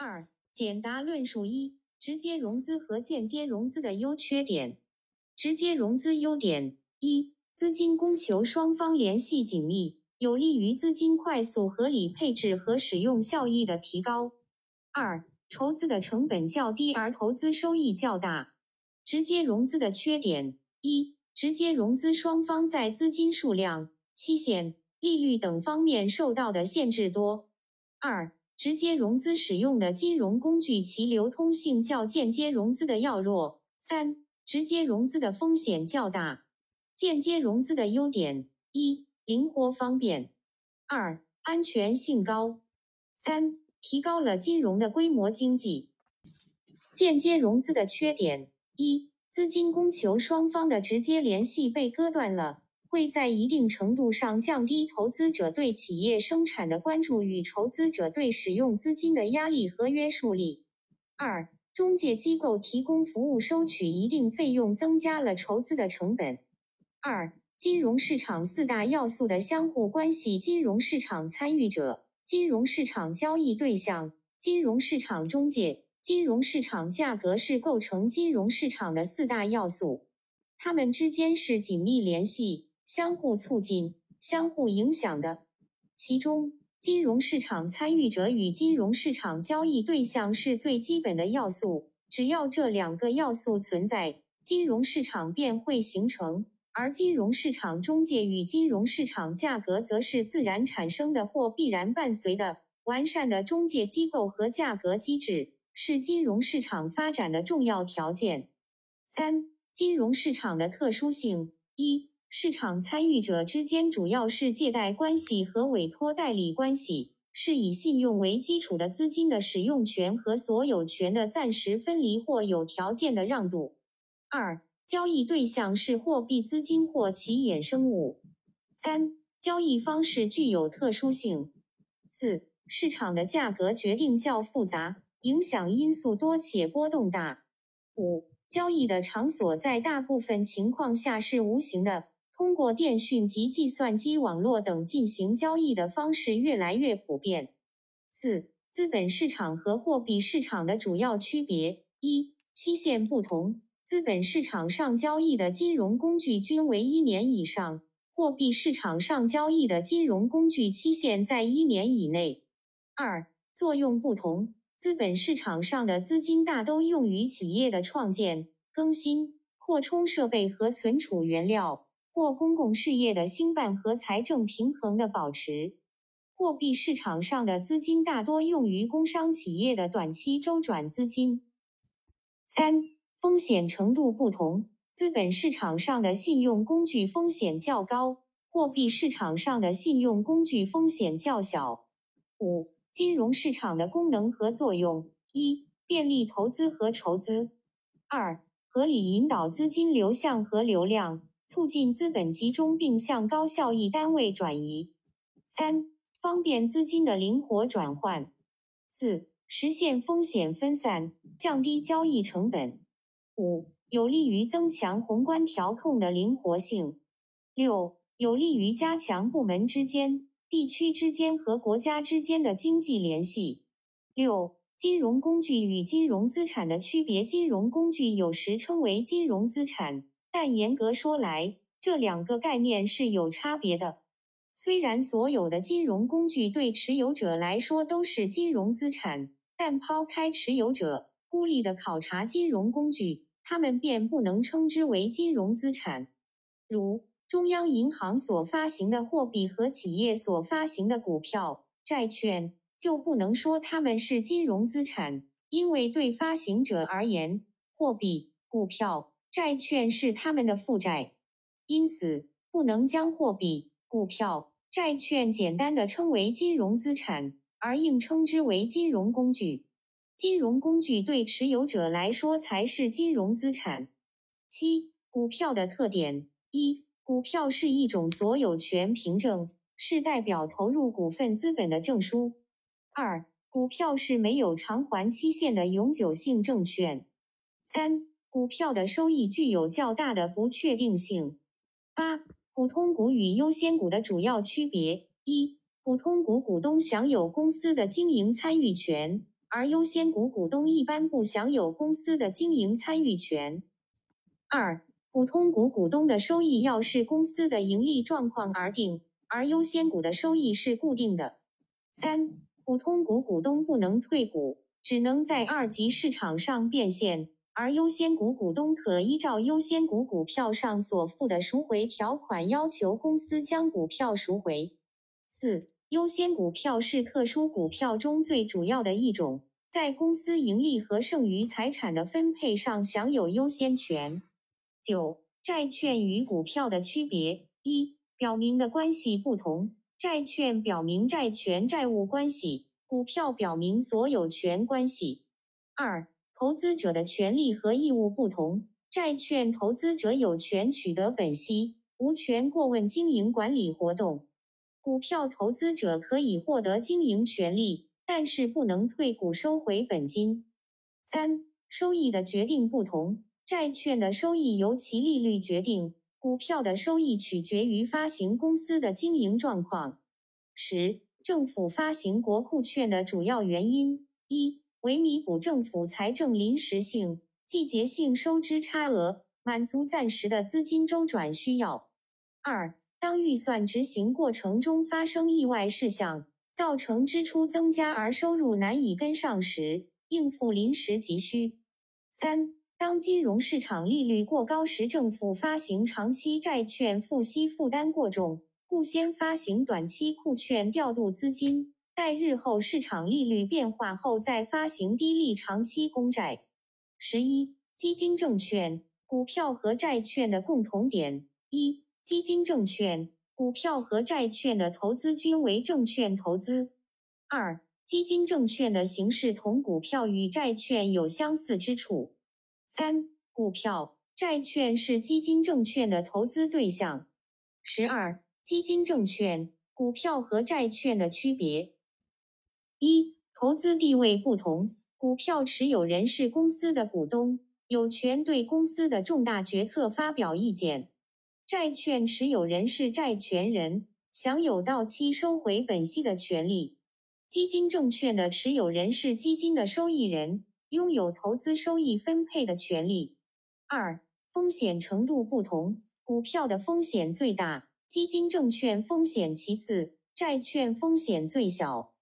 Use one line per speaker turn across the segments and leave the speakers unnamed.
二、简答论述一：直接融资和间接融资的优缺点。直接融资优点一：资金供求双方联系紧密，有利于资金快速合理配置和使用效益的提高。二、筹资的成本较低，而投资收益较大。直接融资的缺点一：直接融资双方在资金数量、期限、利率等方面受到的限制多。二、直接融资使用的金融工具其流通性较间接融资的要弱。三、直接融资的风险较大。间接融资的优点：一、灵活方便；二、安全性高；三、提高了金融的规模经济。间接融资的缺点：一、资金供求双方的直接联系被割断了。会在一定程度上降低投资者对企业生产的关注与筹资者对使用资金的压力和约束力。二、中介机构提供服务收取一定费用，增加了筹资的成本。二、金融市场四大要素的相互关系：金融市场参与者、金融市场交易对象、金融市场中介、金融市场价格是构成金融市场的四大要素，它们之间是紧密联系。相互促进、相互影响的，其中金融市场参与者与金融市场交易对象是最基本的要素。只要这两个要素存在，金融市场便会形成；而金融市场中介与金融市场价格则是自然产生的或必然伴随的。完善的中介机构和价格机制是金融市场发展的重要条件。三、金融市场的特殊性一。市场参与者之间主要是借贷关系和委托代理关系，是以信用为基础的资金的使用权和所有权的暂时分离或有条件的让渡。二、交易对象是货币资金或其衍生物。三、交易方式具有特殊性。四、市场的价格决定较复杂，影响因素多且波动大。五、交易的场所在大部分情况下是无形的。通过电讯及计算机网络等进行交易的方式越来越普遍。四、资本市场和货币市场的主要区别：一、期限不同，资本市场上交易的金融工具均为一年以上，货币市场上交易的金融工具期限在一年以内。二、作用不同，资本市场上的资金大都用于企业的创建、更新、扩充设备和存储原料。或公共事业的兴办和财政平衡的保持，货币市场上的资金大多用于工商企业的短期周转资金。三、风险程度不同，资本市场上的信用工具风险较高，货币市场上的信用工具风险较小。五、金融市场的功能和作用：一、便利投资和筹资；二、合理引导资金流向和流量。促进资本集中并向高效益单位转移。三、方便资金的灵活转换。四、实现风险分散，降低交易成本。五、有利于增强宏观调控的灵活性。六、有利于加强部门之间、地区之间和国家之间的经济联系。六、金融工具与金融资产的区别。金融工具有时称为金融资产。但严格说来，这两个概念是有差别的。虽然所有的金融工具对持有者来说都是金融资产，但抛开持有者，孤立的考察金融工具，它们便不能称之为金融资产。如中央银行所发行的货币和企业所发行的股票、债券，就不能说它们是金融资产，因为对发行者而言，货币、股票。债券是他们的负债，因此不能将货币、股票、债券简单的称为金融资产，而应称之为金融工具。金融工具对持有者来说才是金融资产。七、股票的特点：一、股票是一种所有权凭证，是代表投入股份资本的证书。二、股票是没有偿还期限的永久性证券。三。股票的收益具有较大的不确定性。八、普通股与优先股的主要区别：一、普通股股东享有公司的经营参与权，而优先股股东一般不享有公司的经营参与权。二、普通股股东的收益要视公司的盈利状况而定，而优先股的收益是固定的。三、普通股股东不能退股，只能在二级市场上变现，而优先股股东可依照优先股股票上所附的赎回条款要求公司将股票赎回。四、优先股票是特殊股票中最主要的一种，在公司盈利和剩余财产的分配上享有优先权。九、债券与股票的区别：一、表明的关系不同。债券表明债权债务关系，股票表明所有权关系。二、投资者的权利和义务不同。债券投资者有权取得本息，无权过问经营管理活动。股票投资者可以获得经营权利，但是不能退股收回本金。三、收益的决定不同。债券的收益由其利率决定。股票的收益取决于发行公司的经营状况。十、政府发行国库券的主要原因：一、为弥补政府财政临时性、季节性收支差额，满足暂时的资金周转需要；二、当预算执行过程中发生意外事项，造成支出增加而收入难以跟上时，应付临时急需；三、当金融市场利率过高时，政府发行长期债券付息负担过重，故先发行短期库券调度资金，待日后市场利率变化后再发行低利长期公债。十一、基金证券、股票和债券的共同点：一、基金证券、股票和债券的投资均为证券投资；二、基金证券的形式同股票与债券有相似之处。三、股票、债券是基金证券的投资对象。十二、基金证券、股票和债券的区别：一、投资地位不同。股票持有人是公司的股东，有权对公司的重大决策发表意见；债券持有人是债权人，享有到期收回本息的权利。基金证券的持有人是基金的受益人。拥有投资收益分配的权利。二、风险程度不同，股票的风险最大，基金证券风险其次，债券风险最小。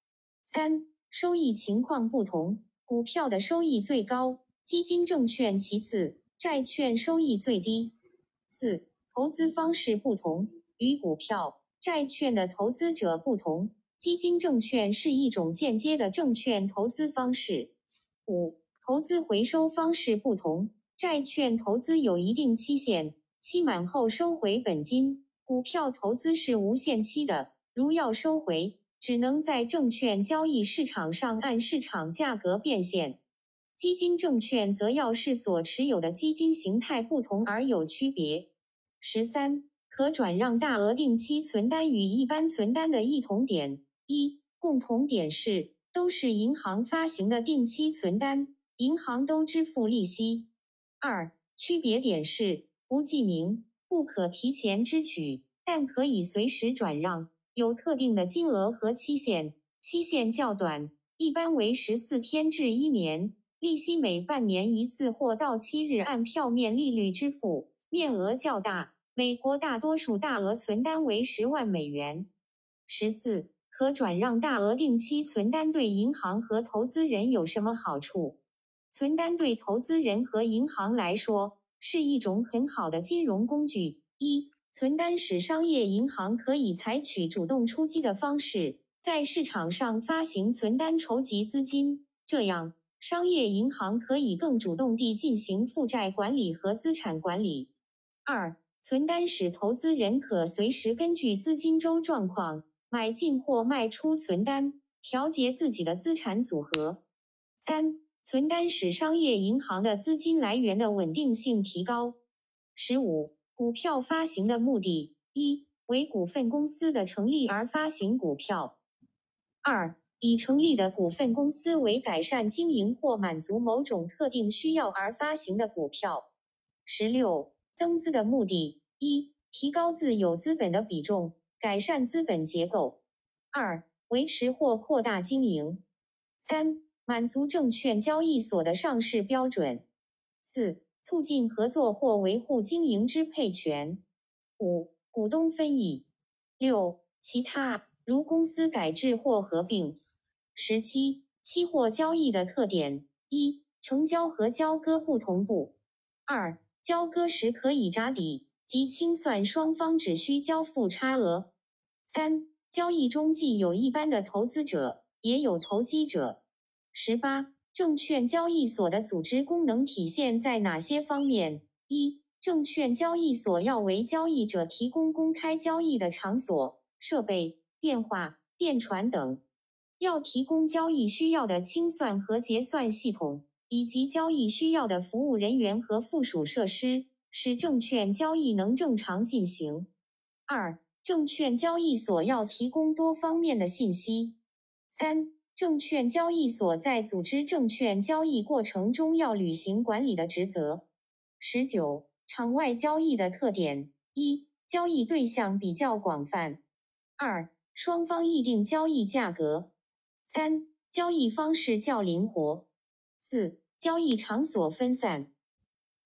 三、收益情况不同，股票的收益最高，基金证券其次，债券收益最低。四、投资方式不同，与股票、债券的投资者不同，基金证券是一种间接的证券投资方式。五、投资回收方式不同，债券投资有一定期限，期满后收回本金；股票投资是无限期的，如要收回，只能在证券交易市场上按市场价格变现。基金证券则要视所持有的基金形态不同而有区别。十三、可转让大额定期存单与一般存单的异同点：一、共同点是。都是银行发行的定期存单，银行都支付利息。二、区别点是不记名，不可提前支取，但可以随时转让，有特定的金额和期限，期限较短，一般为十四天至一年，利息每半年一次或到期日按票面利率支付，面额较大。美国大多数大额存单为十万美元。十四。可转让大额定期存单对银行和投资人有什么好处？存单对投资人和银行来说是一种很好的金融工具。一、存单使商业银行可以采取主动出击的方式，在市场上发行存单筹集资金，这样商业银行可以更主动地进行负债管理和资产管理。二、存单使投资人可随时根据资金周状况。买进或卖出存单，调节自己的资产组合。三、存单使商业银行的资金来源的稳定性提高。十五、股票发行的目的：一、为股份公司的成立而发行股票；二、已成立的股份公司为改善经营或满足某种特定需要而发行的股票。十六、增资的目的：一、提高自有资本的比重。改善资本结构；二、维持或扩大经营；三、满足证券交易所的上市标准；四、促进合作或维护经营支配权；五、股东分益；六、其他，如公司改制或合并。十七、期货交易的特点：一、成交和交割不同步；二、交割时可以扎底，即清算双方只需交付差额；三、交易中既有一般的投资者，也有投机者。十八、证券交易所的组织功能体现在哪些方面？一、证券交易所要为交易者提供公开交易的场所、设备、电话、电传等，要提供交易需要的清算和结算系统，以及交易需要的服务人员和附属设施，使证券交易能正常进行。二、证券交易所要提供多方面的信息。三、证券交易所在组织证券交易过程中要履行管理的职责。十九、场外交易的特点：一、交易对象比较广泛；二、双方议定交易价格；三、交易方式较灵活；四、交易场所分散。